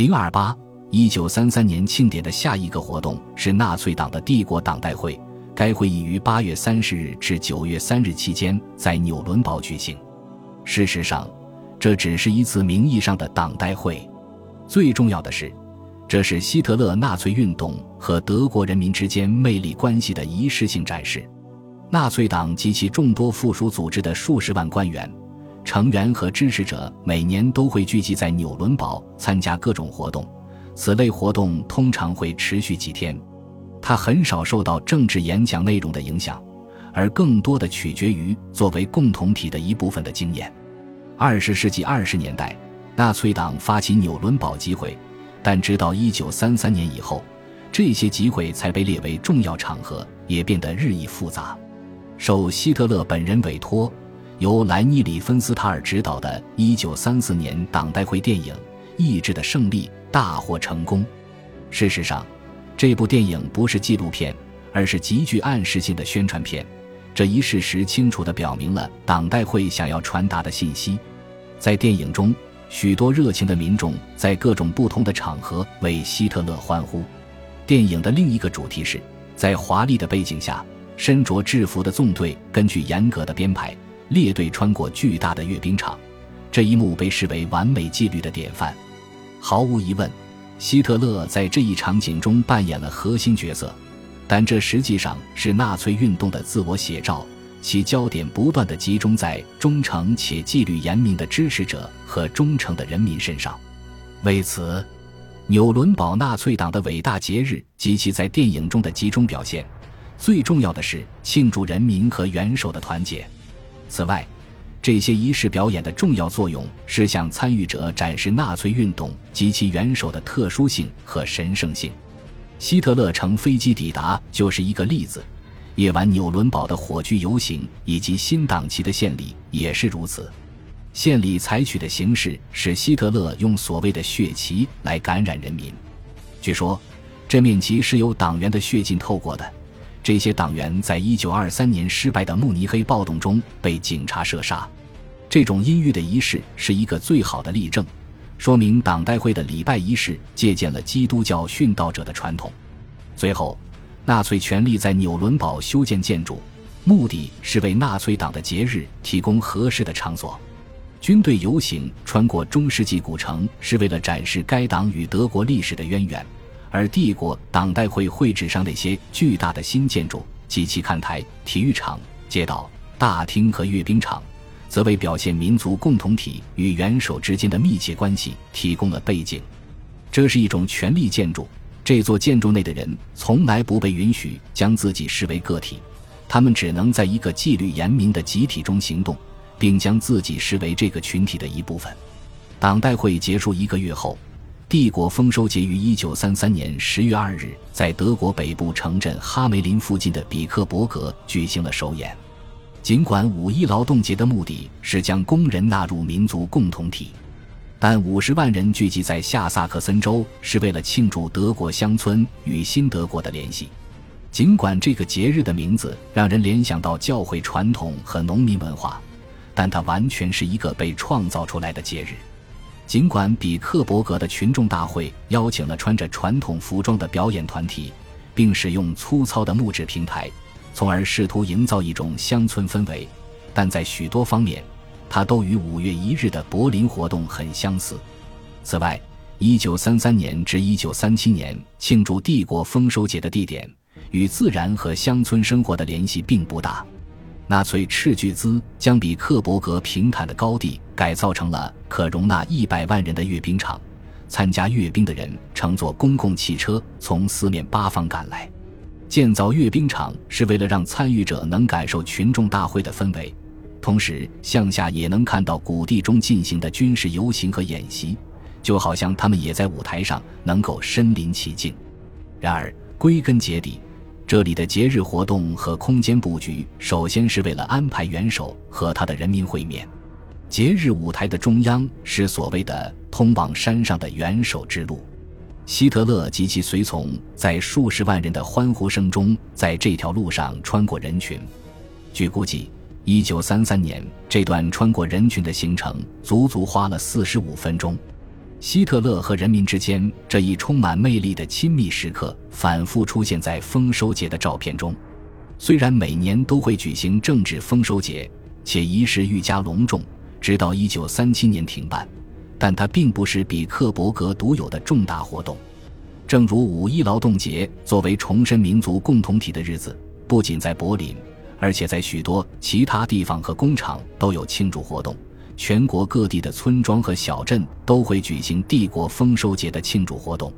零二八，一九三三年庆典的下一个活动是纳粹党的帝国党代会。该会议于八月三十日至九月三日期间在纽伦堡举行。事实上，这只是一次名义上的党代会。最重要的是，这是希特勒纳粹运动和德国人民之间魅力关系的仪式性展示。纳粹党及其众多附属组织的数十万官员。成员和支持者每年都会聚集在纽伦堡参加各种活动，此类活动通常会持续几天。它很少受到政治演讲内容的影响，而更多的取决于作为共同体的一部分的经验。二十世纪二十年代，纳粹党发起纽伦堡集会，但直到一九三三年以后，这些集会才被列为重要场合，也变得日益复杂。受希特勒本人委托。由莱尼·里芬斯塔尔执导的1934年党代会电影《意志的胜利》大获成功。事实上，这部电影不是纪录片，而是极具暗示性的宣传片。这一事实清楚地表明了党代会想要传达的信息。在电影中，许多热情的民众在各种不同的场合为希特勒欢呼。电影的另一个主题是，在华丽的背景下，身着制服的纵队根据严格的编排。列队穿过巨大的阅兵场，这一幕被视为完美纪律的典范。毫无疑问，希特勒在这一场景中扮演了核心角色，但这实际上是纳粹运动的自我写照，其焦点不断地集中在忠诚且纪律严明的支持者和忠诚的人民身上。为此，纽伦堡纳粹党的伟大节日及其在电影中的集中表现，最重要的是庆祝人民和元首的团结。此外，这些仪式表演的重要作用是向参与者展示纳粹运动及其元首的特殊性和神圣性。希特勒乘飞机抵达就是一个例子，夜晚纽伦堡的火炬游行以及新党旗的献礼也是如此。献礼采取的形式是希特勒用所谓的血旗来感染人民。据说，这面旗是由党员的血浸透过的。这些党员在一九二三年失败的慕尼黑暴动中被警察射杀。这种阴郁的仪式是一个最好的例证，说明党代会的礼拜仪式借鉴了基督教殉道者的传统。最后，纳粹权力在纽伦堡修建建筑，目的是为纳粹党的节日提供合适的场所。军队游行穿过中世纪古城，是为了展示该党与德国历史的渊源。而帝国党代会会址上那些巨大的新建筑，及其看台、体育场、街道、大厅和阅兵场，则为表现民族共同体与元首之间的密切关系提供了背景。这是一种权力建筑，这座建筑内的人从来不被允许将自己视为个体，他们只能在一个纪律严明的集体中行动，并将自己视为这个群体的一部分。党代会结束一个月后。帝国丰收节于一九三三年十月二日，在德国北部城镇哈梅林附近的比克伯格举行了首演。尽管五一劳动节的目的是将工人纳入民族共同体，但五十万人聚集在下萨克森州是为了庆祝德国乡村与新德国的联系。尽管这个节日的名字让人联想到教会传统和农民文化，但它完全是一个被创造出来的节日。尽管比克伯格的群众大会邀请了穿着传统服装的表演团体，并使用粗糙的木质平台，从而试图营造一种乡村氛围，但在许多方面，它都与五月一日的柏林活动很相似。此外，1933年至1937年庆祝帝国丰收节的地点与自然和乡村生活的联系并不大。纳粹斥巨资将比克伯格平坦的高地改造成了可容纳一百万人的阅兵场，参加阅兵的人乘坐公共汽车从四面八方赶来。建造阅兵场是为了让参与者能感受群众大会的氛围，同时向下也能看到谷地中进行的军事游行和演习，就好像他们也在舞台上，能够身临其境。然而，归根结底。这里的节日活动和空间布局，首先是为了安排元首和他的人民会面。节日舞台的中央是所谓的通往山上的元首之路。希特勒及其随从在数十万人的欢呼声中，在这条路上穿过人群。据估计，一九三三年这段穿过人群的行程足足花了四十五分钟。希特勒和人民之间这一充满魅力的亲密时刻，反复出现在丰收节的照片中。虽然每年都会举行政治丰收节，且仪式愈加隆重，直到1937年停办，但它并不是比克伯格独有的重大活动。正如五一劳动节作为重申民族共同体的日子，不仅在柏林，而且在许多其他地方和工厂都有庆祝活动。全国各地的村庄和小镇都会举行帝国丰收节的庆祝活动，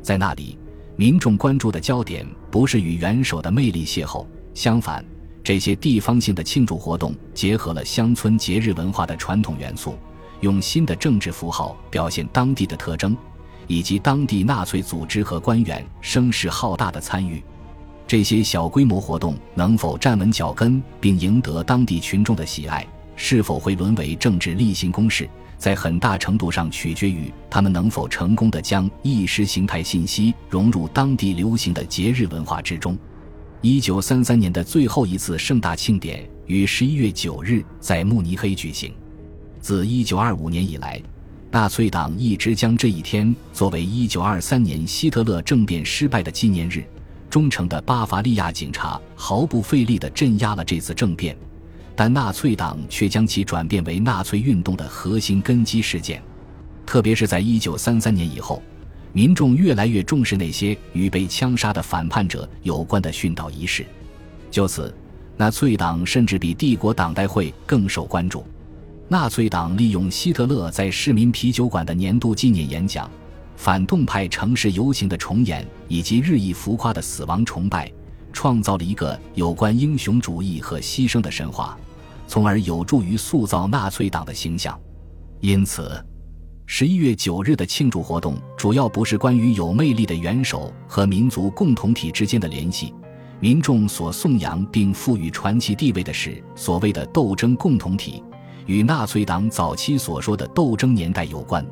在那里，民众关注的焦点不是与元首的魅力邂逅，相反，这些地方性的庆祝活动结合了乡村节日文化的传统元素，用新的政治符号表现当地的特征，以及当地纳粹组织和官员声势浩大的参与。这些小规模活动能否站稳脚跟并赢得当地群众的喜爱？是否会沦为政治例行公事，在很大程度上取决于他们能否成功地将意识形态信息融入当地流行的节日文化之中。一九三三年的最后一次盛大庆典于十一月九日在慕尼黑举行。自一九二五年以来，纳粹党一直将这一天作为一九二三年希特勒政变失败的纪念日。忠诚的巴伐利亚警察毫不费力地镇压了这次政变。但纳粹党却将其转变为纳粹运动的核心根基事件，特别是在一九三三年以后，民众越来越重视那些与被枪杀的反叛者有关的殉道仪式。就此，纳粹党甚至比帝国党代会更受关注。纳粹党利用希特勒在市民啤酒馆的年度纪念演讲、反动派城市游行的重演以及日益浮夸的死亡崇拜，创造了一个有关英雄主义和牺牲的神话。从而有助于塑造纳粹党的形象。因此，十一月九日的庆祝活动主要不是关于有魅力的元首和民族共同体之间的联系。民众所颂扬并赋予传奇地位的是所谓的斗争共同体，与纳粹党早期所说的斗争年代有关。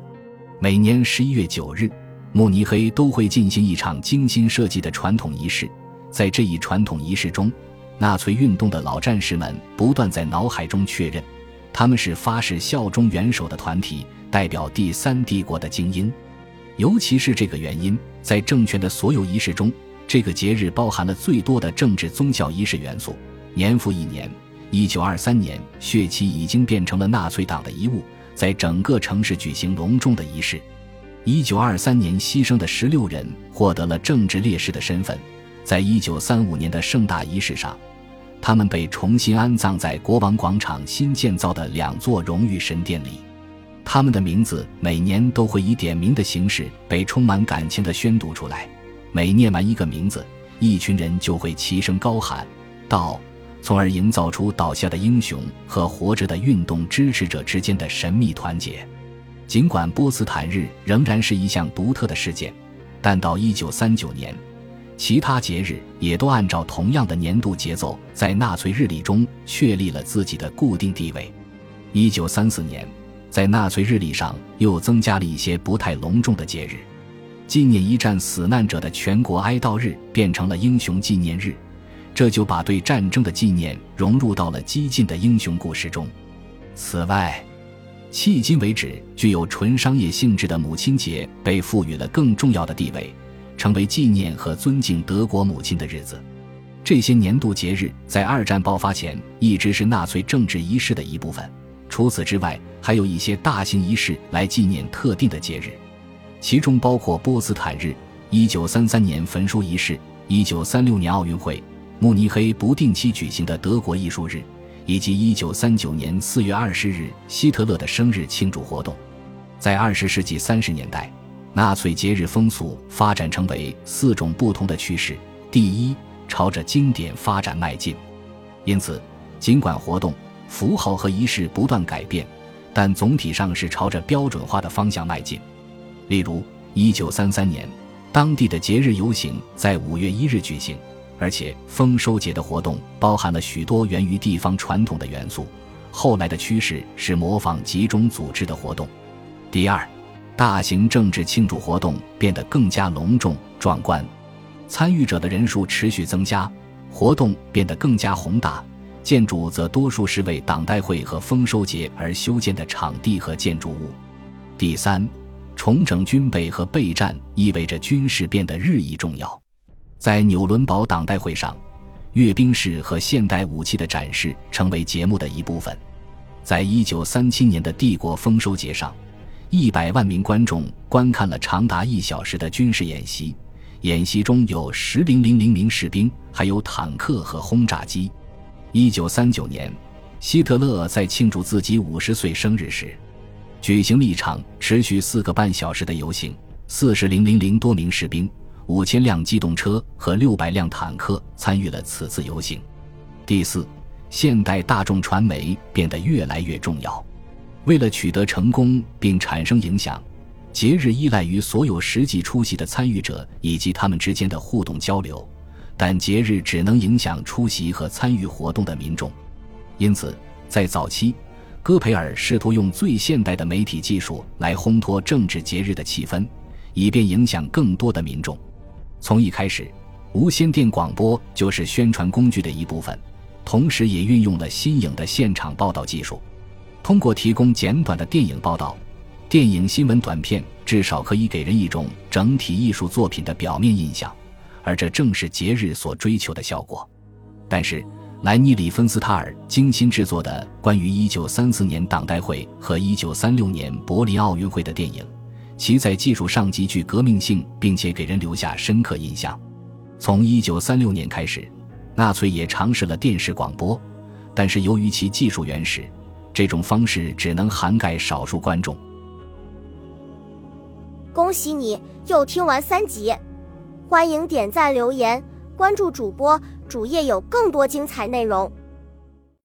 每年十一月九日，慕尼黑都会进行一场精心设计的传统仪式，在这一传统仪式中。纳粹运动的老战士们不断在脑海中确认，他们是发誓效忠元首的团体，代表第三帝国的精英。尤其是这个原因，在政权的所有仪式中，这个节日包含了最多的政治宗教仪式元素。年复一年，一九二三年，血旗已经变成了纳粹党的遗物，在整个城市举行隆重的仪式。一九二三年牺牲的十六人获得了政治烈士的身份，在一九三五年的盛大仪式上。他们被重新安葬在国王广场新建造的两座荣誉神殿里，他们的名字每年都会以点名的形式被充满感情的宣读出来。每念完一个名字，一群人就会齐声高喊“道”，从而营造出倒下的英雄和活着的运动支持者之间的神秘团结。尽管波茨坦日仍然是一项独特的事件，但到1939年。其他节日也都按照同样的年度节奏，在纳粹日历中确立了自己的固定地位。一九三四年，在纳粹日历上又增加了一些不太隆重的节日，纪念一战死难者的全国哀悼日变成了英雄纪念日，这就把对战争的纪念融入到了激进的英雄故事中。此外，迄今为止具有纯商业性质的母亲节被赋予了更重要的地位。成为纪念和尊敬德国母亲的日子。这些年度节日在二战爆发前一直是纳粹政治仪式的一部分。除此之外，还有一些大型仪式来纪念特定的节日，其中包括波茨坦日、1933年焚书仪式、1936年奥运会、慕尼黑不定期举行的德国艺术日，以及1939年4月20日希特勒的生日庆祝活动。在20世纪30年代。纳粹节日风俗发展成为四种不同的趋势：第一，朝着经典发展迈进。因此，尽管活动、符号和仪式不断改变，但总体上是朝着标准化的方向迈进。例如，1933年，当地的节日游行在5月1日举行，而且丰收节的活动包含了许多源于地方传统的元素。后来的趋势是模仿集中组织的活动。第二。大型政治庆祝活动变得更加隆重壮观，参与者的人数持续增加，活动变得更加宏大，建筑则多数是为党代会和丰收节而修建的场地和建筑物。第三，重整军备和备战意味着军事变得日益重要。在纽伦堡党代会上，阅兵式和现代武器的展示成为节目的一部分。在一九三七年的帝国丰收节上，一百万名观众观看了长达一小时的军事演习。演习中有十零零零名士兵，还有坦克和轰炸机。一九三九年，希特勒在庆祝自己五十岁生日时。举行了一场持续四个半小时的游行，四十零零零多名士兵、五千辆机动车和六百辆坦克参与了此次游行。第四，现代大众传媒变得越来越重要。为了取得成功并产生影响，节日依赖于所有实际出席的参与者以及他们之间的互动交流，但节日只能影响出席和参与活动的民众。因此，在早期。戈培尔试图用最现代的媒体技术来烘托政治节日的气氛，以便影响更多的民众。从一开始，无线电广播就是宣传工具的一部分，同时也运用了新颖的现场报道技术。通过提供简短的电影报道，电影新闻短片至少可以给人一种整体艺术作品的表面印象，而这正是节日所追求的效果。但是，莱尼里芬斯塔尔精心制作的关于1934年党代会和1936年柏林奥运会的电影，其在技术上极具革命性，并且给人留下深刻印象。从1936年开始，纳粹也尝试了电视广播，但是由于其技术原始，这种方式只能涵盖少数观众。恭喜你又听完三集，欢迎点赞、留言、关注主播。主页有更多精彩内容。